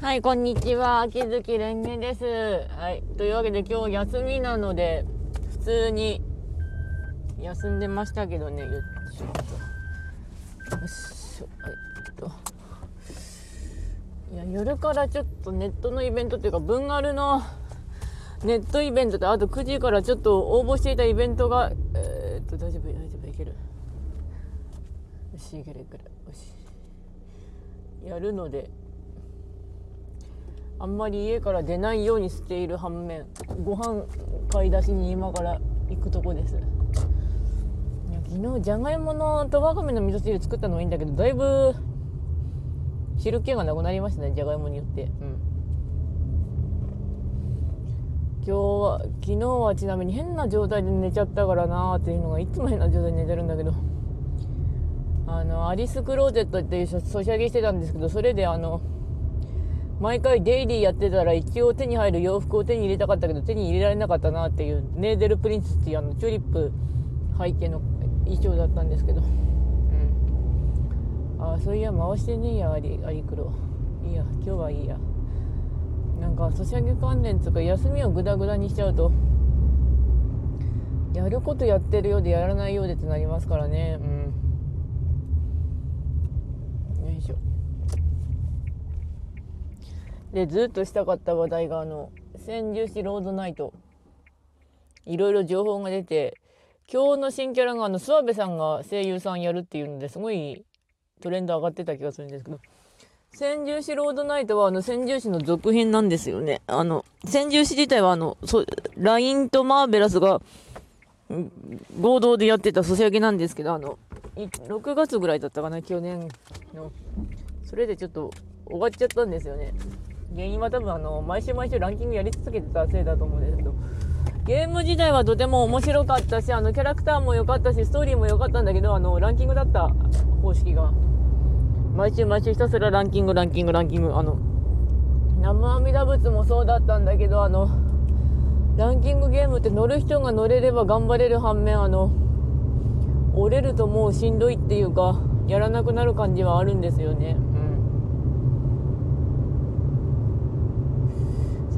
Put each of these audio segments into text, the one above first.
はい、こんにちは。秋月蓮華です。はい。というわけで今日休みなので、普通に休んでましたけどね。よいしょっと。よしょ。はい。と。いや、夜からちょっとネットのイベントっていうか、文丸のネットイベントと、あと9時からちょっと応募していたイベントが、えー、っと、大丈夫、大丈夫、いける。よし、いけるいける。よし。やるので、あんまり家から出ないようにしている反面ご飯買い出しに今から行くとこです。昨日じゃがいものとわかめの味噌汁作ったのはいいんだけどだいぶ汁気がなくなりましたねじゃがいもによって。うん。今日は昨日はちなみに変な状態で寝ちゃったからなーっていうのがいつも変な状態で寝てるんだけど。あのアリスクローゼットっていうソシャゲしてたんですけどそれであの毎回デイリーやってたら一応手に入る洋服を手に入れたかったけど手に入れられなかったなっていうネーデルプリンスっていうあのチューリップ背景の衣装だったんですけど、うん、ああそういや回してねえやアリアリクロいいや今日はいいや。なんかソシャゲ関連とか休みをグダグダにしちゃうとやることやってるようでやらないようでってなりますからね。うんでずっとしたかった話題があの千住市ロードナイト。いろいろ情報が出て今日の新キャラがあの諏訪部さんが声優さんやるっていうのですごいトレンド上がってた気がするんですけど。千住市ロードナイトはあの千住市の続編なんですよね。あの千住市自体はあのそ LINE とマーベラスが合同でやってたソシャゲなんですけどあの6月ぐらいだったかな去年の。それでちょっと終わっちゃったんですよね。原因は多分あの毎週毎週ランキングやり続けてたせいだと思うんですけどゲーム自体はとても面白かったしあのキャラクターも良かったしストーリーも良かったんだけどあのランキングだった方式が毎週毎週ひたすらランキングランキングランキングあの生阿弥陀仏もそうだったんだけどあのランキングゲームって乗る人が乗れれば頑張れる反面あの折れるともうしんどいっていうかやらなくなる感じはあるんですよね。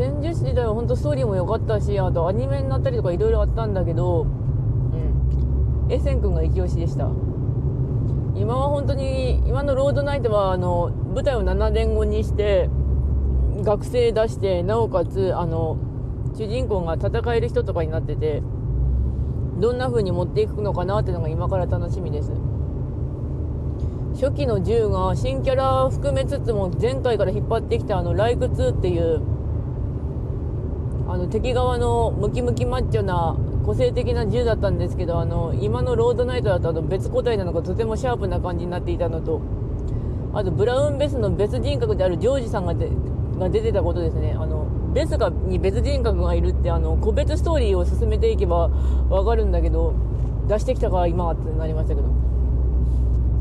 千住市自体は本当ストーリーも良かったしあとアニメになったりとかいろいろあったんだけどうんエセン君が一押しでした。今は本当に今のロードナイトはあの舞台を7年後にして学生出してなおかつあの主人公が戦える人とかになっててどんな風に持っていくのかなっていうのが今から楽しみです。初期の銃が新キャラ含めつつも前回から引っ張ってきたあのライク2っていうあの敵側のムキムキマッチョな個性的な銃だったんですけどあの今のロードナイトだとあの別個体なのがとてもシャープな感じになっていたのと。あとブラウンベスの別人格であるジョージさんがでが出てたことですね。あのベスがに別人格がいるってあの個別ストーリーを進めていけば分かるんだけど出してきたから今はってなりましたけど。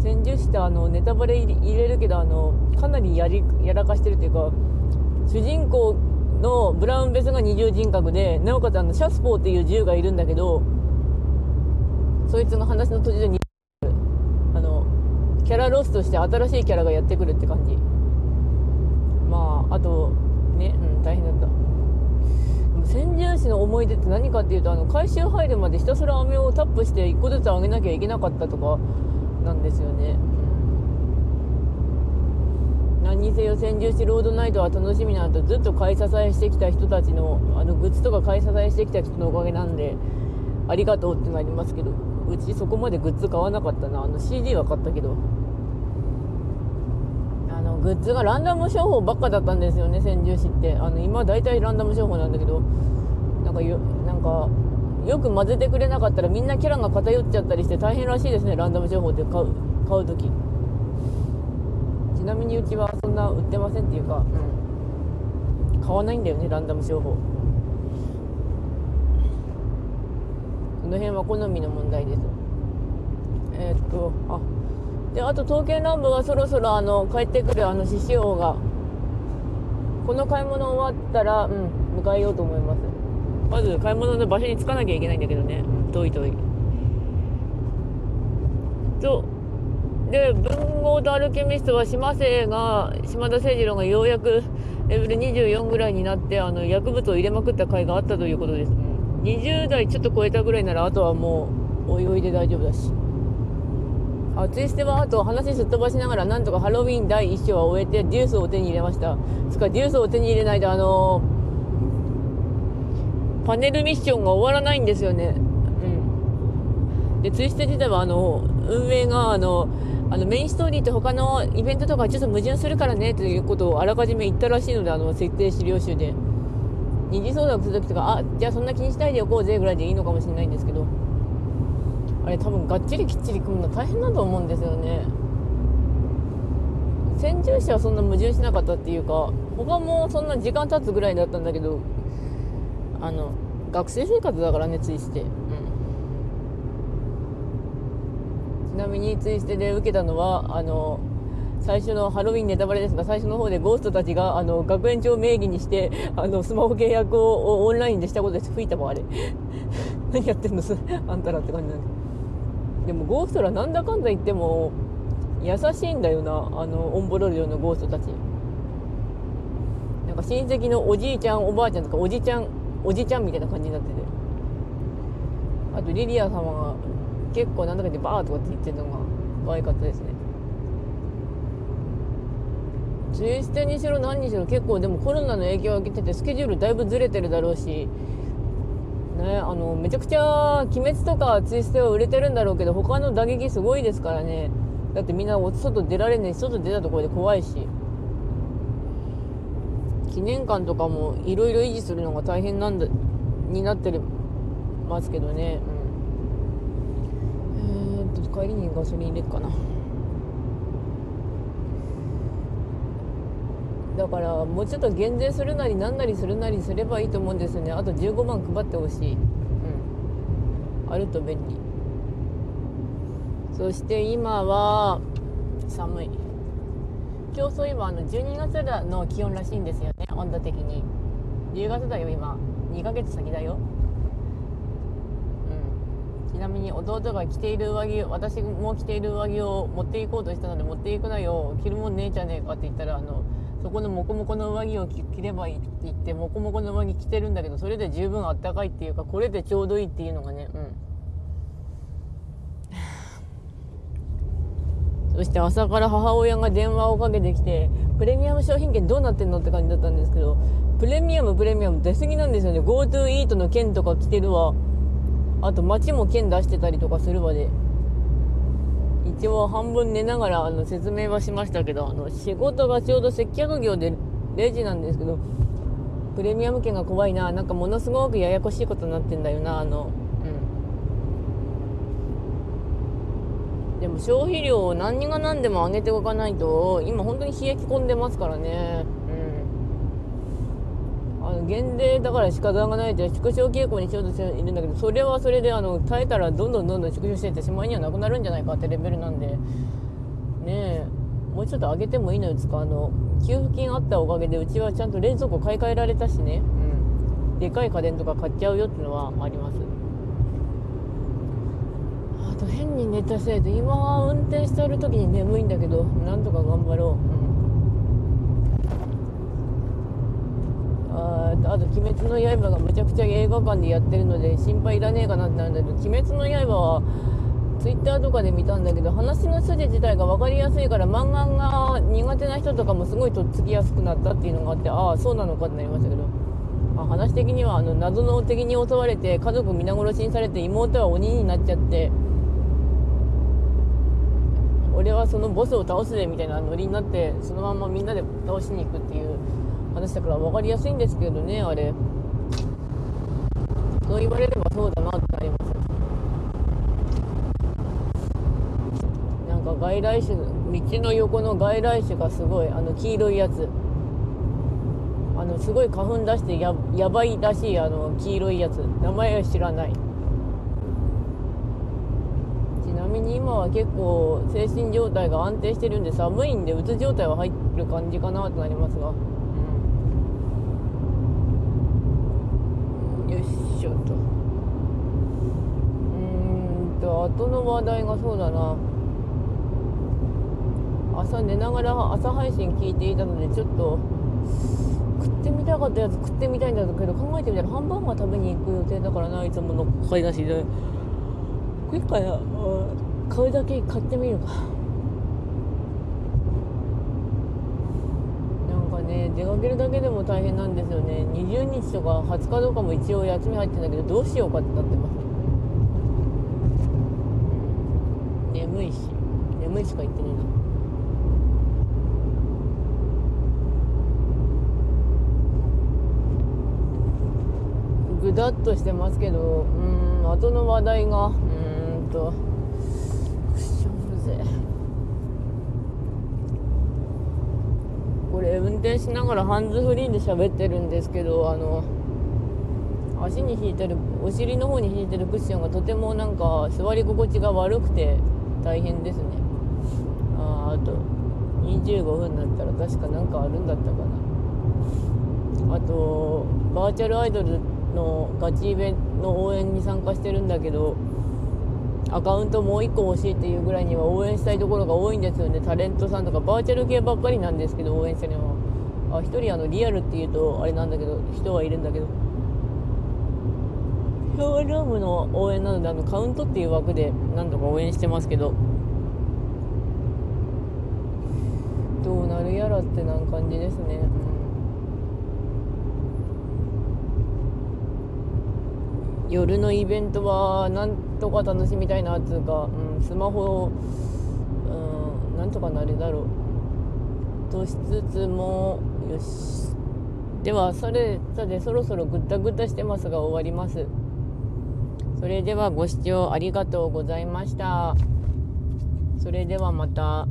先住してあのネタバレ入れるけどあのかなりやりやらかしてるっていうか主人公のブラウンベスが二重人格でなおかつあのシャスポーっていう銃がいるんだけどそいつが話の途中であのキャラロスとして新しいキャラがやってくるって感じ。まああとねうん大変だった。千住市の思い出って何かっていうとあの回収入るまでひたすら飴をタップして1個ずつあげなきゃいけなかったとかなんですよね。にせよ千住市ロードナイトは楽しみなんとずっと買い支えしてきた人たちのあのグッズとか買い支えしてきた人のおかげなんでありがとうってなりますけどうちそこまでグッズ買わなかったなあの CD は買ったけどあのグッズがランダム商法ばっかだったんですよね千住市ってあの今大体ランダム商法なんだけどなんかよなんかよく混ぜてくれなかったらみんなキャラが偏っちゃったりして大変らしいですねランダム情報って買う買う時。ちなみにうちはそんな売ってませんっていうか、うん、買わないんだよねランダム商法。その辺は好みの問題です。えー、っとあであと東京南部はそろそろあの帰ってくるあの獅子王がこの買い物終わったらうん迎えようと思います。まず買い物の場所に着かなきゃいけないんだけどね。遠い遠い。とで文豪とアルケミストは島生が島田誠二郎がようやくレベル24ぐらいになってあの薬物を入れまくった回があったということです、20代ちょっと超えたぐらいならあとはもうおいおいで大丈夫だし。あツイステはあと話すっ飛ばしながらなんとかハロウィン第1章は終えてデュースを手に入れました。つかデュースを手に入れないとあのー、パネルミッションが終わらないんですよね。うん。でツイステ自体はあの運営があのあのメインストーリーと他のイベントとかちょっと矛盾するからねということをあらかじめ言ったらしいのであの設定資料集で。二次相談する時とかあじゃあそんな気にしないでおこうぜぐらいでいいのかもしれないんですけど。あれ多分がっちりきっちり組むの大変だと思うんですよね。先住者はそんな矛盾しなかったっていうか他もそんな時間経つぐらいだったんだけどあの学生生活だからねついして、うん、ちなみにツイステで受けたのはあの最初のハロウィンネタバレですが最初の方でゴーストたちがあの学園長名義にしてあのスマホ契約をオンラインでしたことです。吹いたもんあれ。何やってんの？あんたらって感じなんででもゴーストらなんだかんだ言っても優しいんだよな。あのオンボロリオのゴーストたち。なんか親戚のおじいちゃんおばあちゃんとかおじちゃんおじちゃんみたいな感じになってて。あとリリア様が結構なんだかでバーとかって言ってるのが可愛かったですね。ツイステにしろ何にしろ結構でもコロナの影響を受けててスケジュールだいぶずれてるだろうしねあのめちゃくちゃ鬼滅とかツイステは売れてるんだろうけど他の打撃すごいですからね。だってみんな外出られねえし外出たところで怖いし。記念館とかもいろいろ維持するのが大変なんだになってますけどね、帰りにガソリン入れっかな。だからもうちょっと減税するなりなんなりするなりすればいいと思うんですよね。あと15万配ってほしい。うん。あると便利。そして今は寒い。今日そういえばあの12月の気温らしいんですよね。温度的に。10月だよ今。2ヶ月先だよ。ちなみに弟が着ている上着私も着ている上着を持っていこうとしたので持っていくなよ着るもんねえじゃねえかって言ったらあのそこのモコモコの上着を着ればいいって言ってモコモコの上着着てるんだけどそれで十分あったかいっていうかこれでちょうどいいっていうのがねうん。そして朝から母親が電話をかけてきてプレミアム商品券どうなってんのって感じだったんですけどプレミアムプレミアム出過ぎなんですよね。GoTo イートの券とか来てるわ。あと街も券出してたりとかするわで一応半分寝ながらあの説明はしましたけどあの仕事がちょうど接客業でレジなんですけどプレミアム券が怖いななんかものすごくややこしいことになってんだよなあのうん。でも消費量を何が何でも上げておかないと今本当に冷え込んでますからね。あの減税だから仕方がないって縮小傾向にしようとしているんだけどそれはそれであの耐えたらどんどんどんどん縮小していってしまいにはなくなるんじゃないかってレベルなんでねえもうちょっと上げてもいいのよつかあの。給付金あったおかげでうちはちゃんと冷蔵庫買い替えられたしね、うん、でかい家電とか買っちゃうよっていうのはあります。あと変に寝たせいで今は運転してる時に眠いんだけどなんとか頑張ろう、うん。ああと「鬼滅の刃」がむちゃくちゃ映画館でやってるので心配いらねえかなってなるんだけど「鬼滅の刃」はツイッターとかで見たんだけど話の筋自体が分かりやすいから漫画が苦手な人とかもすごいとっつきやすくなったっていうのがあってああそうなのかってなりましたけど、あ、話的にはあの謎の敵に襲われて家族皆殺しにされて妹は鬼になっちゃって俺はそのボスを倒すぜみたいなノリになってそのままみんなで倒しに行くっていう話だから分かりやすいんですけどねあれ。そう言われればそうだなってなりますなんか外来種道の横の外来種がすごいあの黄色いやつ。あのすごい花粉出してややばいらしいあの黄色いやつ。名前は知らない。ちなみに今は結構精神状態が安定してるんで寒いんでうつ状態は入る感じかなとなりますが。よいしょと。うんと後の話題がそうだな。朝寝ながら朝配信聞いていたのでちょっと食ってみたかったやつ食ってみたいんだけど考えてみたらハンバーガー食べに行く予定だからないつもの買い出しで。これか買うだけ買ってみるかなんかね。出かけるだけでも大変なんですよね。20日とか20日とかも一応休み入ってんだけどどうしようかってなってます。眠いし。眠いしか言ってねえな。ぐだっとしてますけどうん後の話題がうんとクッションぜこれ運転しながらハンズフリーで喋ってるんですけどあの足に引いてるお尻の方に引いてるクッションがとてもなんか座り心地が悪くて大変ですね。ああと25分になったら確かなんかあるんだったかな。あとバーチャルアイドルのガチイベントの応援に参加してるんだけどアカウントもう1個欲しいっていうぐらいには応援したいところが多いんですよね。タレントさんとか。バーチャル系ばっかりなんですけど応援してるのは。あ1人あのリアルっていうとあれなんだけど人はいるんだけど。ショールームの応援なのであのカウントっていう枠で何とか応援してますけど。どうなるやらってな感じですね、うん。夜のイベントはなんとか楽しみたいなっつうか、うん、スマホ、うん、なんとかなるだろう。としつつもよし。ではそれさてそろそろぐったぐったしてますが終わります。それではご視聴ありがとうございました。それではまた。